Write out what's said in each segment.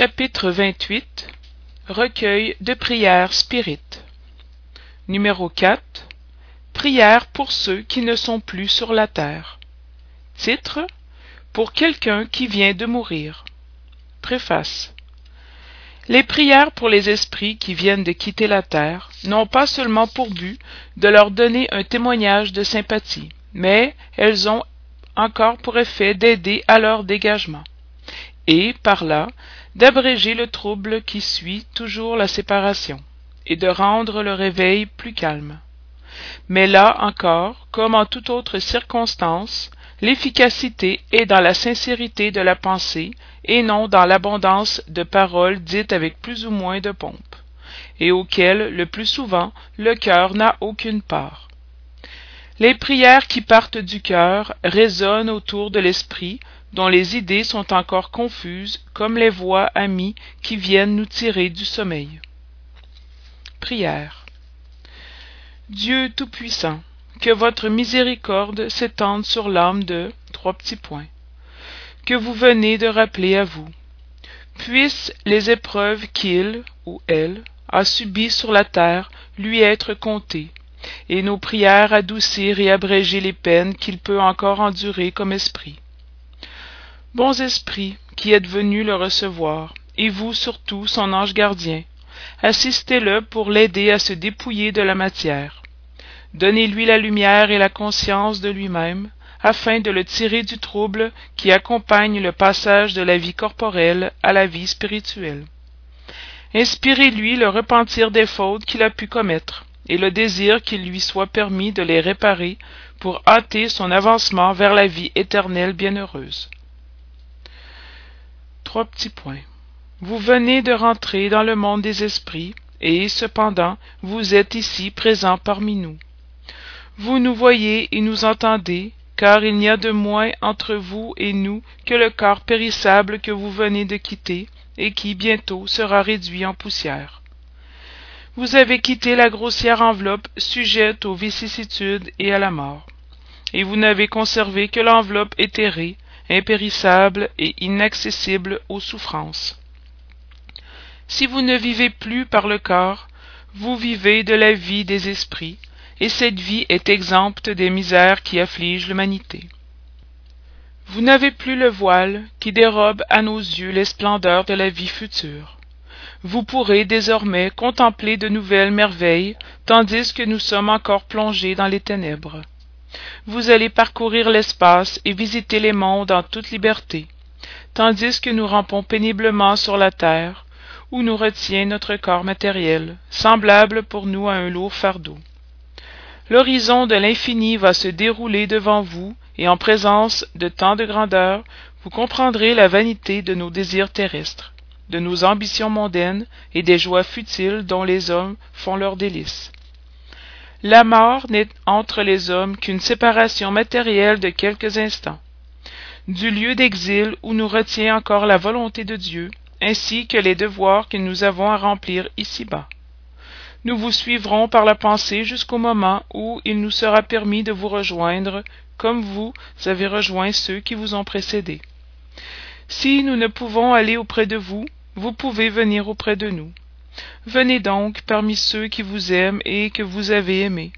chapitre xxviii recueil de prières spirites numéro prières pour ceux qui ne sont plus sur la terre. Titre pour quelqu'un qui vient de mourir. Préface. Les prières pour les esprits qui viennent de quitter la terre n'ont pas seulement pour but de leur donner un témoignage de sympathie mais elles ont encore pour effet d'aider à leur dégagement et par là d'abréger le trouble qui suit toujours la séparation et de rendre le réveil plus calme. Mais là encore comme en toute autre circonstance l'efficacité est dans la sincérité de la pensée et non dans l'abondance de paroles dites avec plus ou moins de pompe et auxquelles le plus souvent le cœur n'a aucune part. Les prières qui partent du cœur résonnent autour de l'esprit dont les idées sont encore confuses comme les voix amies qui viennent nous tirer du sommeil. Prière. Dieu tout-puissant que votre miséricorde s'étende sur l'âme de trois petits points que vous venez de rappeler à vous. Puissent les épreuves qu'il ou elle a subies sur la terre lui être comptées et nos prières adoucir et abréger les peines qu'il peut encore endurer comme esprit bons esprits qui êtes venus le recevoir et vous surtout son ange gardien. Assistez le pour l'aider à se dépouiller de la matière. Donnez-lui la lumière et la conscience de lui-même afin de le tirer du trouble qui accompagne le passage de la vie corporelle à la vie spirituelle. Inspirez-lui le repentir des fautes qu'il a pu commettre et le désir qu'il lui soit permis de les réparer pour hâter son avancement vers la vie éternelle bienheureuse petits points. Vous venez de rentrer dans le monde des esprits et cependant vous êtes ici présent parmi nous. Vous nous voyez et nous entendez car il n'y a de moins entre vous et nous que le corps périssable que vous venez de quitter et qui bientôt sera réduit en poussière. Vous avez quitté la grossière enveloppe sujette aux vicissitudes et à la mort. Et vous n'avez conservé que l'enveloppe éthérée impérissable et inaccessible aux souffrances. Si vous ne vivez plus par le corps vous vivez de la vie des esprits et cette vie est exempte des misères qui affligent l'humanité. Vous n'avez plus le voile qui dérobe à nos yeux les splendeurs de la vie future. Vous pourrez désormais contempler de nouvelles merveilles tandis que nous sommes encore plongés dans les ténèbres vous allez parcourir l'espace et visiter les mondes en toute liberté tandis que nous rampons péniblement sur la terre où nous retient notre corps matériel semblable pour nous à un lourd fardeau. L'horizon de l'infini va se dérouler devant vous et en présence de tant de grandeur vous comprendrez la vanité de nos désirs terrestres de nos ambitions mondaines et des joies futiles dont les hommes font leur délice la mort n'est entre les hommes qu'une séparation matérielle de quelques instants. Du lieu d'exil où nous retient encore la volonté de dieu ainsi que les devoirs que nous avons à remplir ici-bas. Nous vous suivrons par la pensée jusqu'au moment où il nous sera permis de vous rejoindre comme vous avez rejoint ceux qui vous ont précédés. Si nous ne pouvons aller auprès de vous vous pouvez venir auprès de nous venez donc parmi ceux qui vous aiment et que vous avez aimés.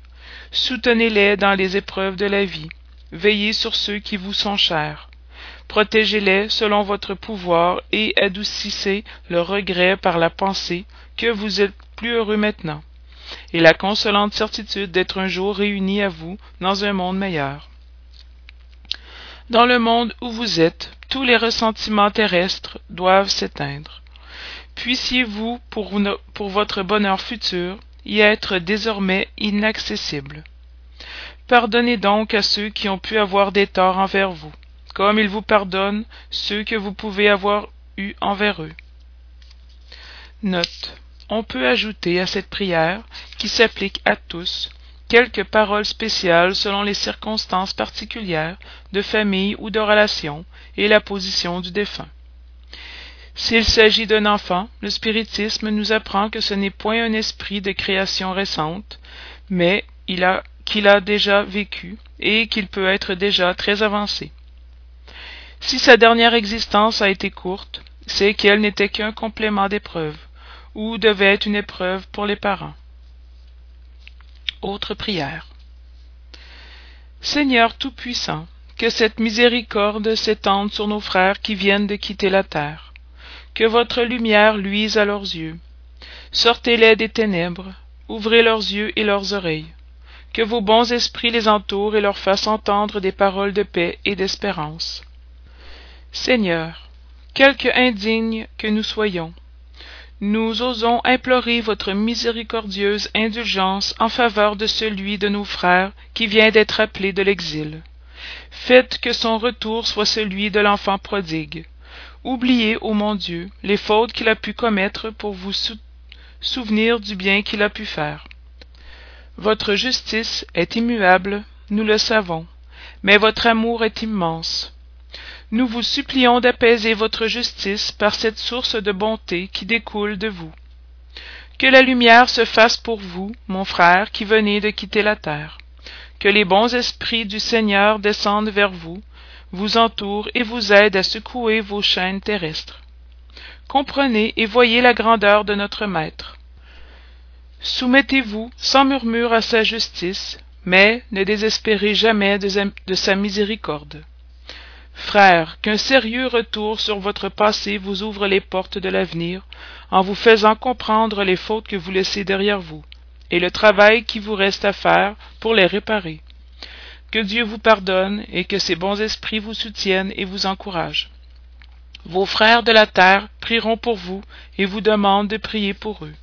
Soutenez les dans les épreuves de la vie. Veillez sur ceux qui vous sont chers. Protégez les selon votre pouvoir et adoucissez le regret par la pensée que vous êtes plus heureux maintenant. Et la consolante certitude d'être un jour réunis à vous dans un monde meilleur. Dans le monde où vous êtes tous les ressentiments terrestres doivent s'éteindre puissiez-vous pour, votre bonheur futur y être désormais inaccessible. Pardonnez donc à ceux qui ont pu avoir des torts envers vous comme ils vous pardonnent ceux que vous pouvez avoir eus envers eux. On peut ajouter à cette prière qui s'applique à tous quelques paroles spéciales selon les circonstances particulières de famille ou de relation et la position du défunt s'il s'agit d'un enfant le spiritisme nous apprend que ce n'est point un esprit de création récente mais qu'il a déjà vécu et qu'il peut être déjà très avancé si sa dernière existence a été courte c'est qu'elle n'était qu'un complément d'épreuve, ou devait être une épreuve pour les parents. Autre prière. Seigneur Tout-Puissant, que cette miséricorde s'étende sur nos frères qui viennent de quitter la terre. Que votre lumière luise à leurs yeux. Sortez-les des ténèbres, ouvrez leurs yeux et leurs oreilles. Que vos bons esprits les entourent et leur fassent entendre des paroles de paix et d'espérance. Seigneur, quelque indignes que nous soyons, nous osons implorer votre miséricordieuse indulgence en faveur de celui de nos frères qui vient d'être appelé de l'exil. Faites que son retour soit celui de l'enfant prodigue. Oubliez, ô mon Dieu, les fautes qu'il a pu commettre pour vous souvenir du bien qu'il a pu faire. Votre justice est immuable, nous le savons, mais votre amour est immense. Nous vous supplions d'apaiser votre justice par cette source de bonté qui découle de vous. Que la lumière se fasse pour vous, mon frère, qui venez de quitter la terre. Que les bons esprits du Seigneur descendent vers vous, vous entourent et vous aident à secouer vos chaînes terrestres. Comprenez et voyez la grandeur de notre Maître. Soumettez-vous sans murmure à sa justice, mais ne désespérez jamais de, sa miséricorde. Frères, qu'un sérieux retour sur votre passé vous ouvre les portes de l'avenir, en vous faisant comprendre les fautes que vous laissez derrière vous, et le travail qui vous reste à faire pour les réparer. Que Dieu vous pardonne et que ses bons esprits vous soutiennent et vous encouragent. Vos frères de la terre prieront pour vous et vous demandent de prier pour eux.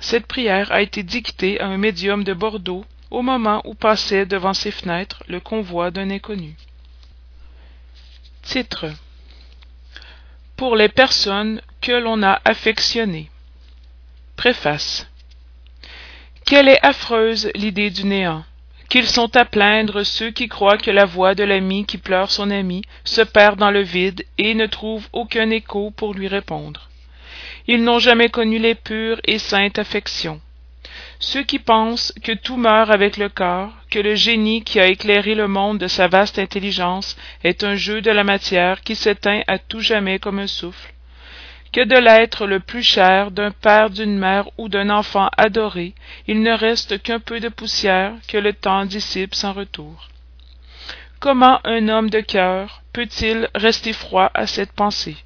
Cette prière a été dictée à un médium de Bordeaux au moment où passait devant ses fenêtres le convoi d'un inconnu. Titre Pour les personnes que l'on a affectionnées. Préface Quelle est affreuse l'idée du néant Qu'ils sont à plaindre ceux qui croient que la voix de l'ami qui pleure son ami se perd dans le vide et ne trouve aucun écho pour lui répondre. Ils n'ont jamais connu les pures et saintes affections. Ceux qui pensent que tout meurt avec le corps, que le génie qui a éclairé le monde de sa vaste intelligence est un jeu de la matière qui s'éteint à tout jamais comme un souffle, que de l'être le plus cher, d'un père, d'une mère ou d'un enfant adoré, il ne reste qu'un peu de poussière que le temps dissipe sans retour. Comment un homme de cœur peut-il rester froid à cette pensée?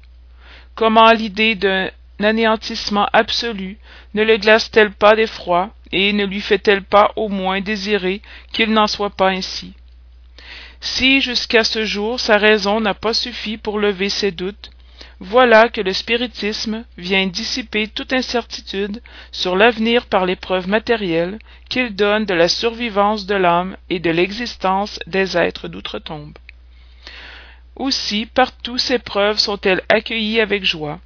Comment l'idée d'un anéantissement absolu ne le glace-t-elle pas d'effroi et ne lui fait-elle pas au moins désirer qu'il n'en soit pas ainsi? Si jusqu'à ce jour sa raison n'a pas suffi pour lever ses doutes voilà que le spiritisme vient dissiper toute incertitude sur l'avenir par les preuves matérielles qu'il donne de la survivance de l'âme et de l'existence des êtres d'outre-tombe. Aussi partout ces preuves sont-elles accueillies avec joie.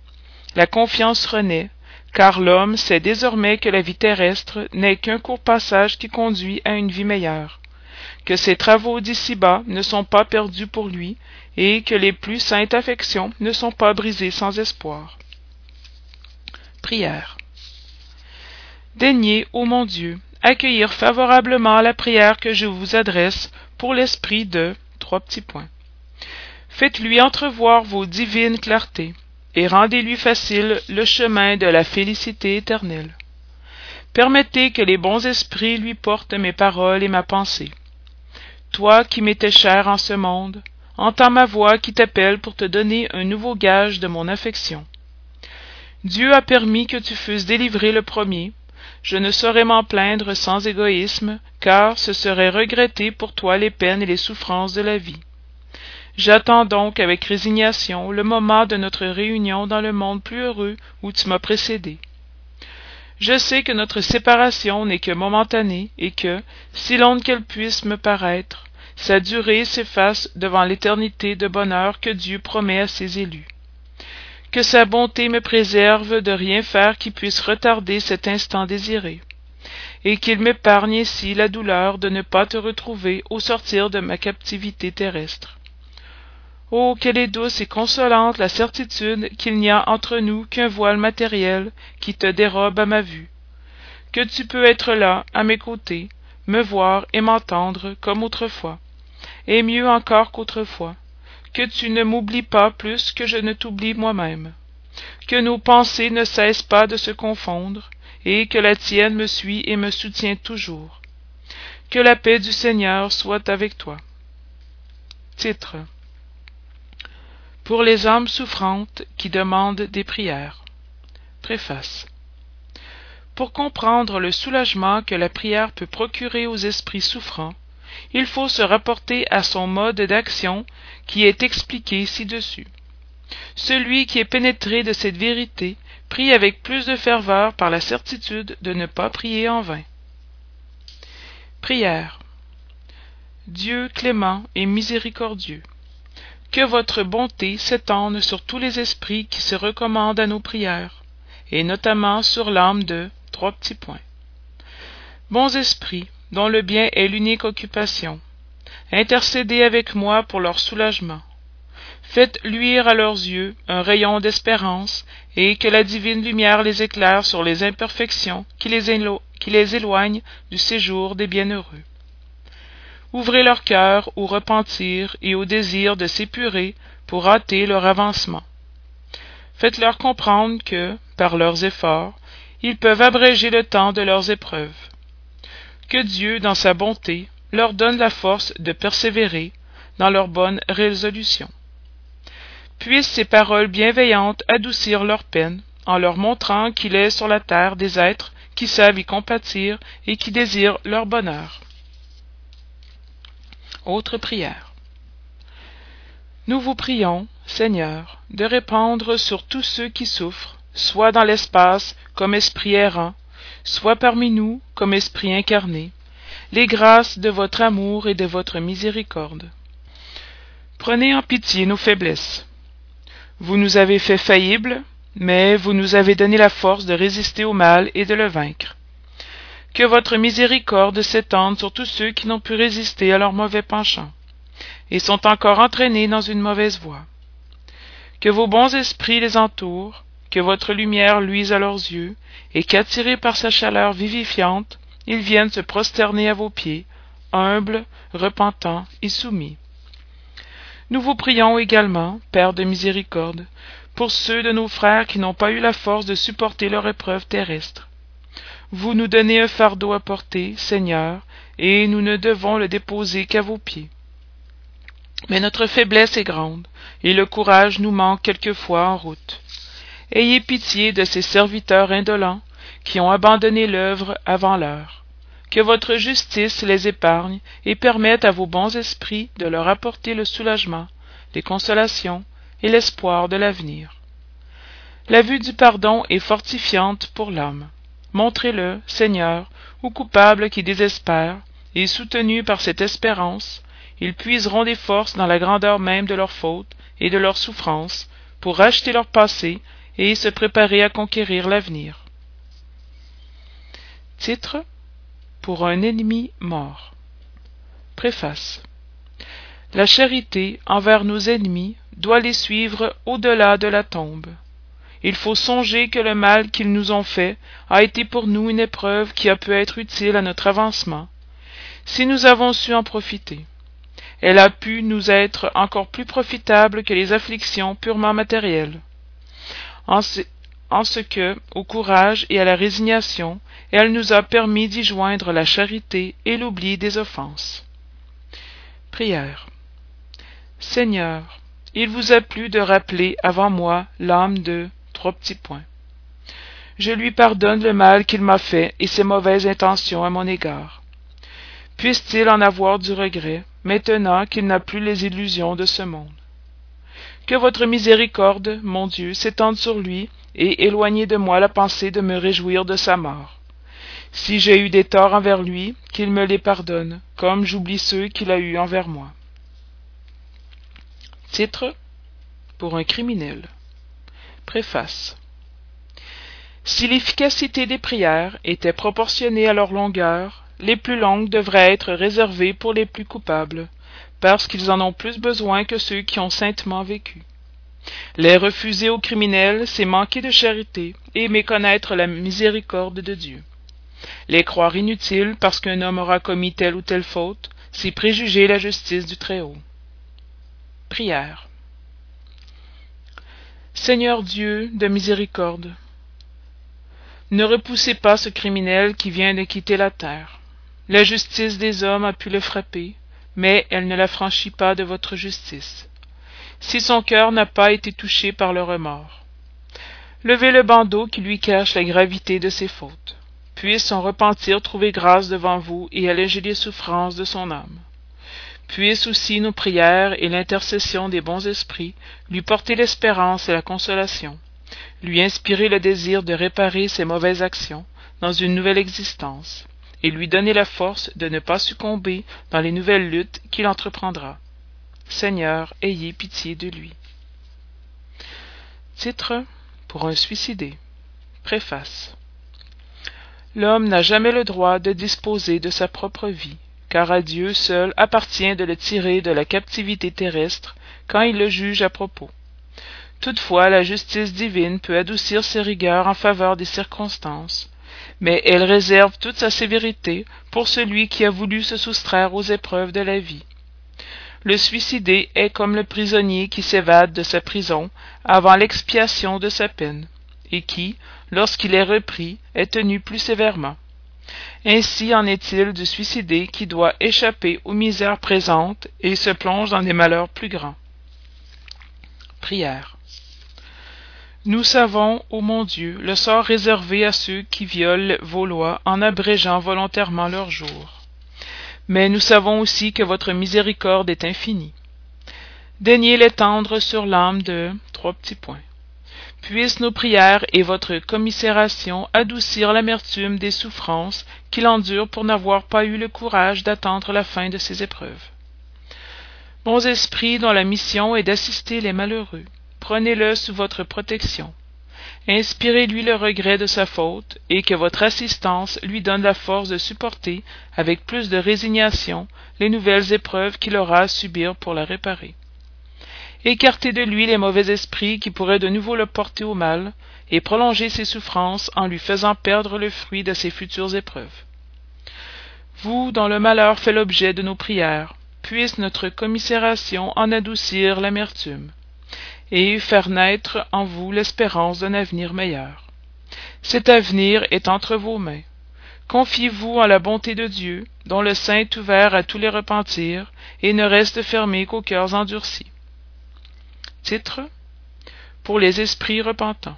La confiance renaît, car l'homme sait désormais que la vie terrestre n'est qu'un court passage qui conduit à une vie meilleure, que ses travaux d'ici-bas ne sont pas perdus pour lui, et que les plus saintes affections ne sont pas brisées sans espoir. Prière. Daignez, ô mon Dieu, accueillir favorablement la prière que je vous adresse pour l'esprit de trois petits points. Faites-lui entrevoir vos divines clartés et rendez-lui facile le chemin de la félicité éternelle. Permettez que les bons esprits lui portent mes paroles et ma pensée. Toi qui m'étais cher en ce monde, entends ma voix qui t'appelle pour te donner un nouveau gage de mon affection. Dieu a permis que tu fusses délivré le premier. Je ne saurais m'en plaindre sans égoïsme, car ce serait regretter pour toi les peines et les souffrances de la vie. J'attends donc avec résignation le moment de notre réunion dans le monde plus heureux où tu m'as précédé. Je sais que notre séparation n'est que momentanée et que, si longue qu'elle puisse me paraître, sa durée s'efface devant l'éternité de bonheur que Dieu promet à ses élus. Que sa bonté me préserve de rien faire qui puisse retarder cet instant désiré, et qu'il m'épargne ici la douleur de ne pas te retrouver au sortir de ma captivité terrestre. Oh, quelle est douce et consolante la certitude qu'il n'y a entre nous qu'un voile matériel qui te dérobe à ma vue. Que tu peux être là, à mes côtés, me voir et m'entendre comme autrefois, et mieux encore qu'autrefois, que tu ne m'oublies pas plus que je ne t'oublie moi-même, que nos pensées ne cessent pas de se confondre, et que la tienne me suit et me soutient toujours. Que la paix du Seigneur soit avec toi. Titre Pour les âmes souffrantes qui demandent des prières. Préface Pour comprendre le soulagement que la prière peut procurer aux esprits souffrants, il faut se rapporter à son mode d'action qui est expliqué ci-dessus. Celui qui est pénétré de cette vérité prie avec plus de ferveur par la certitude de ne pas prier en vain. Prière. Dieu clément et miséricordieux, que votre bonté s'étende sur tous les esprits qui se recommandent à nos prières, et notamment sur l'âme de trois petits. Bons esprits, dont le bien est l'unique occupation, intercédez avec moi pour leur soulagement. Faites luire à leurs yeux un rayon d'espérance, et que la divine lumière les éclaire sur les imperfections qui les, qui les éloignent du séjour des bienheureux. Ouvrez leur cœur au repentir et au désir de s'épurer pour hâter leur avancement. Faites-leur comprendre que, par leurs efforts, ils peuvent abréger le temps de leurs épreuves. Que Dieu, dans sa bonté, leur donne la force de persévérer dans leurs bonnes résolutions puissent ces paroles bienveillantes adoucir leur peine, en leur montrant qu'il est sur la terre des êtres qui savent y compatir et qui désirent leur bonheur. Autre prière. Nous vous prions, Seigneur, de répandre sur tous ceux qui souffrent, soit dans l'espace comme esprit errant, soit parmi nous comme esprit incarné, les grâces de votre amour et de votre miséricorde. Prenez en pitié nos faiblesses, vous nous avez fait faillibles, mais vous nous avez donné la force de résister au mal et de le vaincre. Que votre miséricorde s'étende sur tous ceux qui n'ont pu résister à leur mauvais penchant, et sont encore entraînés dans une mauvaise voie. Que vos bons esprits les entourent, que votre lumière luise à leurs yeux, et qu'attirés par sa chaleur vivifiante, ils viennent se prosterner à vos pieds, humbles, repentants et soumis. Nous vous prions également, Père de miséricorde, pour ceux de nos frères qui n'ont pas eu la force de supporter leur épreuve terrestre. Vous nous donnez un fardeau à porter, Seigneur, et nous ne devons le déposer qu'à vos pieds. Mais notre faiblesse est grande, et le courage nous manque quelquefois en route. Ayez pitié de ces serviteurs indolents qui ont abandonné l'œuvre avant l'heure que votre justice les épargne et permette à vos bons esprits de leur apporter le soulagement, les consolations et l'espoir de l'avenir. La vue du pardon est fortifiante pour l'homme. Montrez-le, Seigneur, aux coupables qui désespèrent, et soutenus par cette espérance, ils puiseront des forces dans la grandeur même de leurs fautes et de leurs souffrances, pour racheter leur passé et se préparer à conquérir l'avenir. Titre pour un ennemi mort. Préface. La charité envers nos ennemis doit les suivre au-delà de la tombe. Il faut songer que le mal qu'ils nous ont fait a été pour nous une épreuve qui a pu être utile à notre avancement, si nous avons su en profiter. Elle a pu nous être encore plus profitable que les afflictions purement matérielles. En, ce que, au courage et à la résignation, elle nous a permis d'y joindre la charité et l'oubli des offenses. Prière. Seigneur, il vous a plu de rappeler avant moi l'âme de trois petits points. Je lui pardonne le mal qu'il m'a fait et ses mauvaises intentions à mon égard. Puisse-t-il en avoir du regret, maintenant qu'il n'a plus les illusions de ce monde? Que votre miséricorde, mon Dieu, s'étende sur lui et éloignez de moi la pensée de me réjouir de sa mort. Si j'ai eu des torts envers lui, qu'il me les pardonne, comme j'oublie ceux qu'il a eus envers moi. Titre pour un criminel. Préface. Si l'efficacité des prières était proportionnée à leur longueur, les plus longues devraient être réservées pour les plus coupables, parce qu'ils en ont plus besoin que ceux qui ont saintement vécu. Les refuser aux criminels, c'est manquer de charité et méconnaître la miséricorde de Dieu. Les croire inutiles parce qu'un homme aura commis telle ou telle faute, c'est préjuger la justice du Très-Haut. Prière. Seigneur Dieu de miséricorde, ne repoussez pas ce criminel qui vient de quitter la terre. La justice des hommes a pu le frapper, mais elle ne l'affranchit pas de votre justice. Si son cœur n'a pas été touché par le remords. Levez le bandeau qui lui cache la gravité de ses fautes. Puisse son repentir trouver grâce devant vous et alléger les souffrances de son âme. Puissent aussi nos prières et l'intercession des bons esprits lui porter l'espérance et la consolation, lui inspirer le désir de réparer ses mauvaises actions dans une nouvelle existence, et lui donner la force de ne pas succomber dans les nouvelles luttes qu'il entreprendra. Seigneur, ayez pitié de lui. Titre pour un suicidé. Préface. L'homme n'a jamais le droit de disposer de sa propre vie car à Dieu seul appartient de le tirer de la captivité terrestre quand il le juge à propos. Toutefois, la justice divine peut adoucir ses rigueurs en faveur des circonstances, mais elle réserve toute sa sévérité pour celui qui a voulu se soustraire aux épreuves de la vie. Le suicidé est comme le prisonnier qui s'évade de sa prison avant l'expiation de sa peine, et qui, lorsqu'il est repris, est tenu plus sévèrement. Ainsi en est-il du suicidé qui doit échapper aux misères présentes et se plonge dans des malheurs plus grands. Prière. Nous savons, ô mon Dieu, le sort réservé à ceux qui violent vos lois en abrégeant volontairement leurs jours. Mais nous savons aussi que votre miséricorde est infinie. Daignez l'étendre sur l'âme de trois petits points puissent nos prières et votre commisération adoucir l'amertume des souffrances qu'il endure pour n'avoir pas eu le courage d'attendre la fin de ses épreuves. Bons esprits dont la mission est d'assister les malheureux, prenez-le sous votre protection. Inspirez-lui le regret de sa faute, et que votre assistance lui donne la force de supporter, avec plus de résignation, les nouvelles épreuves qu'il aura à subir pour la réparer. Écartez de lui les mauvais esprits qui pourraient de nouveau le porter au mal, et prolongez ses souffrances en lui faisant perdre le fruit de ses futures épreuves. Vous, dont le malheur fait l'objet de nos prières, puisse notre commisération en adoucir l'amertume, et faire naître en vous l'espérance d'un avenir meilleur. Cet avenir est entre vos mains. Confiez-vous en la bonté de Dieu, dont le sein est ouvert à tous les repentirs, et ne reste fermé qu'aux cœurs endurcis. Titre Pour les esprits repentants.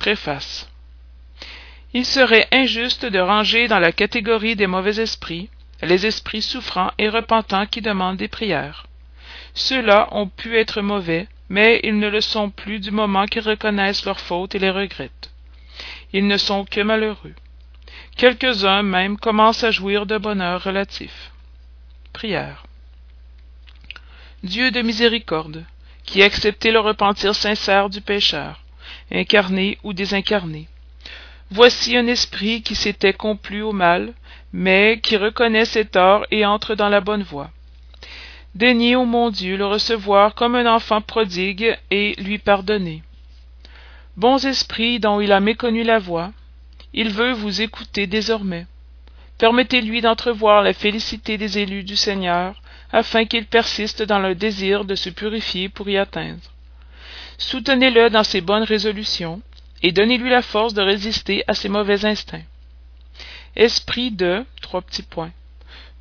Préface. Il serait injuste de ranger dans la catégorie des mauvais esprits les esprits souffrants et repentants qui demandent des prières. Ceux-là ont pu être mauvais, mais ils ne le sont plus du moment qu'ils reconnaissent leurs fautes et les regrettent. Ils ne sont que malheureux. Quelques-uns même commencent à jouir de bonheur relatif. Prière. Dieu de miséricorde, qui acceptait le repentir sincère du pécheur, incarné ou désincarné. Voici un esprit qui s'était complu au mal, mais qui reconnaît ses torts et entre dans la bonne voie. Daignez, ô mon Dieu, le recevoir comme un enfant prodigue et lui pardonner. Bons esprits dont il a méconnu la voix, il veut vous écouter désormais. Permettez-lui d'entrevoir la félicité des élus du Seigneur, afin qu'il persiste dans le désir de se purifier pour y atteindre. Soutenez-le dans ses bonnes résolutions, et donnez-lui la force de résister à ses mauvais instincts. Esprit de trois petits points.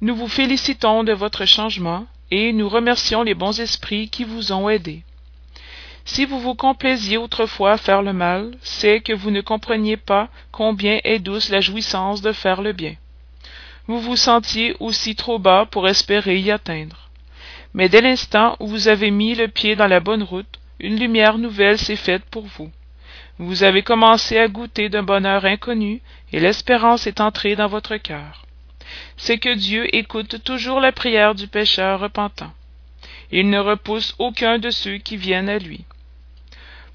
Nous vous félicitons de votre changement et nous remercions les bons esprits qui vous ont aidé. Si vous vous complaisiez autrefois à faire le mal, c'est que vous ne compreniez pas combien est douce la jouissance de faire le bien vous vous sentiez aussi trop bas pour espérer y atteindre. Mais dès l'instant où vous avez mis le pied dans la bonne route, une lumière nouvelle s'est faite pour vous. Vous avez commencé à goûter d'un bonheur inconnu, et l'espérance est entrée dans votre cœur. C'est que Dieu écoute toujours la prière du pécheur repentant. Il ne repousse aucun de ceux qui viennent à lui.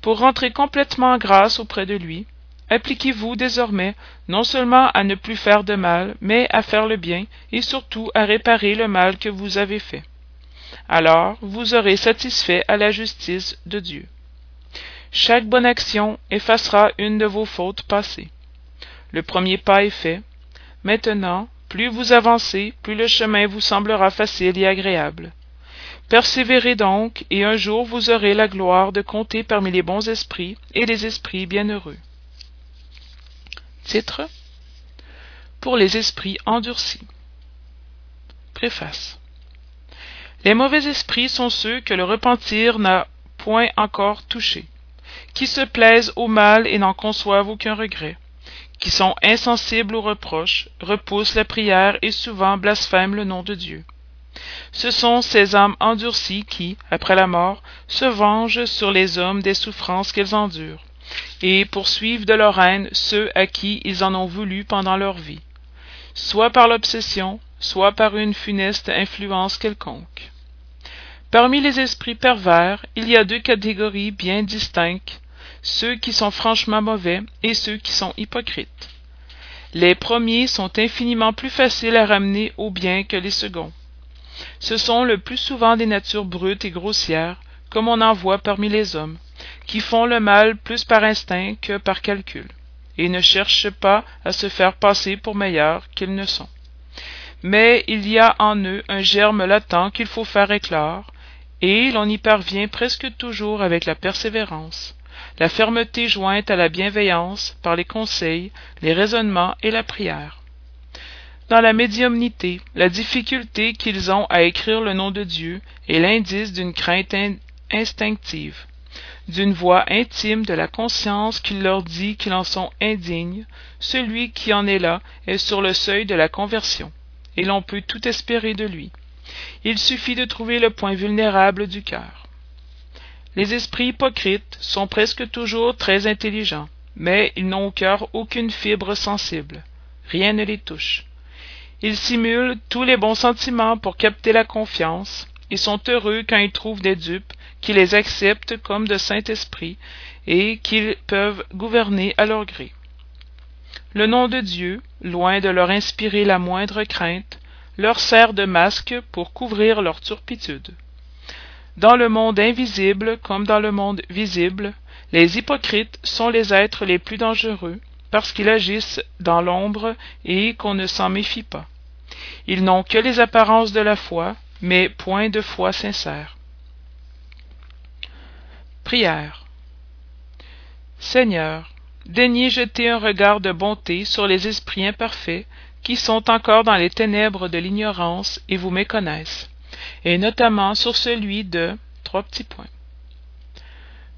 Pour rentrer complètement en grâce auprès de lui, Appliquez-vous désormais non seulement à ne plus faire de mal, mais à faire le bien, et surtout à réparer le mal que vous avez fait. Alors vous aurez satisfait à la justice de Dieu. Chaque bonne action effacera une de vos fautes passées. Le premier pas est fait. Maintenant, plus vous avancez, plus le chemin vous semblera facile et agréable. Persévérez donc, et un jour vous aurez la gloire de compter parmi les bons esprits et les esprits bienheureux. Titre Pour les esprits endurcis. Préface. Les mauvais esprits sont ceux que le repentir n'a point encore touchés, qui se plaisent au mal et n'en conçoivent aucun regret, qui sont insensibles aux reproches, repoussent la prière et souvent blasphèment le nom de Dieu. Ce sont ces âmes endurcies qui, après la mort, se vengent sur les hommes des souffrances qu'ils endurent, et poursuivent de leur haine ceux à qui ils en ont voulu pendant leur vie, soit par l'obsession, soit par une funeste influence quelconque. Parmi les esprits pervers, il y a deux catégories bien distinctes, ceux qui sont franchement mauvais et ceux qui sont hypocrites. Les premiers sont infiniment plus faciles à ramener au bien que les seconds. Ce sont le plus souvent des natures brutes et grossières, comme on en voit parmi les hommes, qui font le mal plus par instinct que par calcul, et ne cherchent pas à se faire passer pour meilleurs qu'ils ne sont. Mais il y a en eux un germe latent qu'il faut faire éclore, et l'on y parvient presque toujours avec la persévérance, la fermeté jointe à la bienveillance par les conseils, les raisonnements et la prière. Dans la médiumnité, la difficulté qu'ils ont à écrire le nom de Dieu est l'indice d'une crainte instinctive, d'une voix intime de la conscience qui leur dit qu'ils en sont indignes, celui qui en est là est sur le seuil de la conversion, et l'on peut tout espérer de lui. Il suffit de trouver le point vulnérable du cœur. Les esprits hypocrites sont presque toujours très intelligents, mais ils n'ont au cœur aucune fibre sensible. Rien ne les touche. Ils simulent tous les bons sentiments pour capter la confiance, et sont heureux quand ils trouvent des dupes qui les acceptent comme de Saint-Esprit et qu'ils peuvent gouverner à leur gré. Le nom de Dieu, loin de leur inspirer la moindre crainte, leur sert de masque pour couvrir leur turpitude. Dans le monde invisible comme dans le monde visible, les hypocrites sont les êtres les plus dangereux parce qu'ils agissent dans l'ombre et qu'on ne s'en méfie pas. Ils n'ont que les apparences de la foi, mais point de foi sincère. Prière. Seigneur, daignez jeter un regard de bonté sur les esprits imparfaits qui sont encore dans les ténèbres de l'ignorance et vous méconnaissent, et notamment sur celui de trois petits points.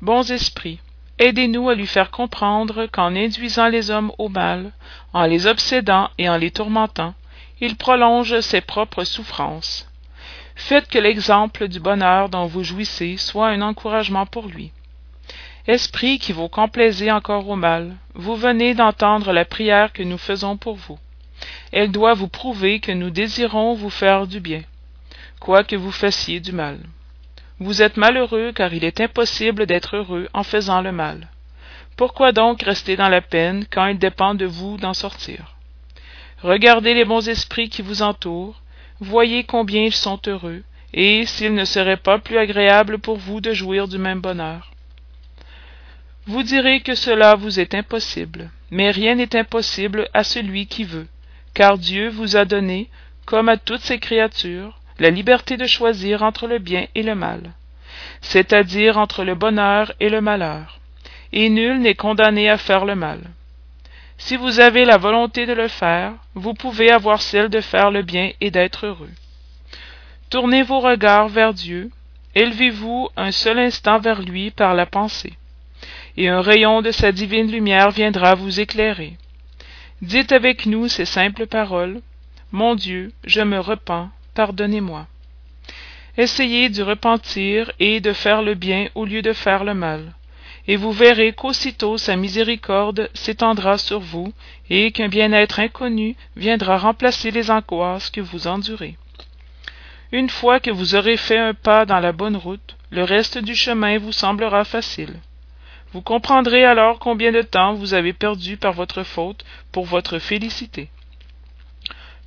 Bons esprits, aidez-nous à lui faire comprendre qu'en induisant les hommes au mal, en les obsédant et en les tourmentant, il prolonge ses propres souffrances. Faites que l'exemple du bonheur dont vous jouissez soit un encouragement pour lui. Esprit qui vous complaisez encore au mal, vous venez d'entendre la prière que nous faisons pour vous elle doit vous prouver que nous désirons vous faire du bien, quoique vous fassiez du mal. Vous êtes malheureux car il est impossible d'être heureux en faisant le mal. Pourquoi donc rester dans la peine quand il dépend de vous d'en sortir? Regardez les bons esprits qui vous entourent, voyez combien ils sont heureux, et s'il ne serait pas plus agréable pour vous de jouir du même bonheur. Vous direz que cela vous est impossible, mais rien n'est impossible à celui qui veut car Dieu vous a donné, comme à toutes ses créatures, la liberté de choisir entre le bien et le mal, c'est-à-dire entre le bonheur et le malheur, et nul n'est condamné à faire le mal. Si vous avez la volonté de le faire, vous pouvez avoir celle de faire le bien et d'être heureux. Tournez vos regards vers Dieu, élevez-vous un seul instant vers lui par la pensée, et un rayon de sa divine lumière viendra vous éclairer. Dites avec nous ces simples paroles. Mon Dieu, je me repens, pardonnez-moi. Essayez du repentir et de faire le bien au lieu de faire le mal, et vous verrez qu'aussitôt sa miséricorde s'étendra sur vous, et qu'un bien-être inconnu viendra remplacer les angoisses que vous endurez. Une fois que vous aurez fait un pas dans la bonne route, le reste du chemin vous semblera facile. Vous comprendrez alors combien de temps vous avez perdu par votre faute pour votre félicité.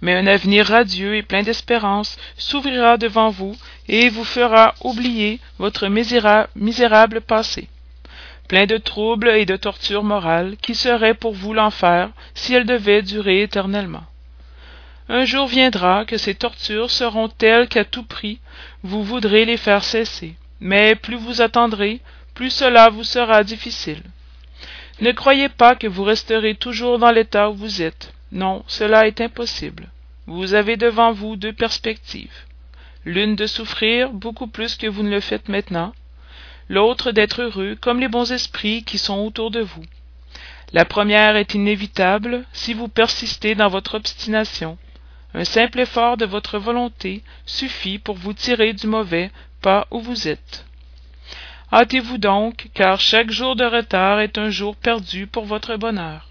Mais un avenir radieux et plein d'espérance s'ouvrira devant vous et vous fera oublier votre misérable passé, plein de troubles et de tortures morales qui seraient pour vous l'enfer si elles devaient durer éternellement. un jour viendra que ces tortures seront telles qu'à tout prix vous voudrez les faire cesser. Mais plus vous attendrez plus cela vous sera difficile. Ne croyez pas que vous resterez toujours dans l'état où vous êtes non cela est impossible. Vous avez devant vous deux perspectives. L'une de souffrir beaucoup plus que vous ne le faites maintenant l'autre d'être heureux comme les bons esprits qui sont autour de vous. La première est inévitable si vous persistez dans votre obstination. Un simple effort de votre volonté suffit pour vous tirer du mauvais pas où vous êtes. Hâtez-vous donc car chaque jour de retard est un jour perdu pour votre bonheur.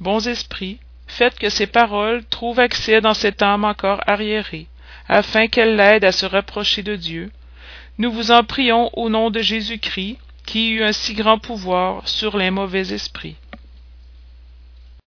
Bons esprits faites que ces paroles trouvent accès dans cette âme encore arriérée afin qu'elle l'aide à se rapprocher de dieu. Nous vous en prions au nom de jésus-christ qui eut un si grand pouvoir sur les mauvais esprits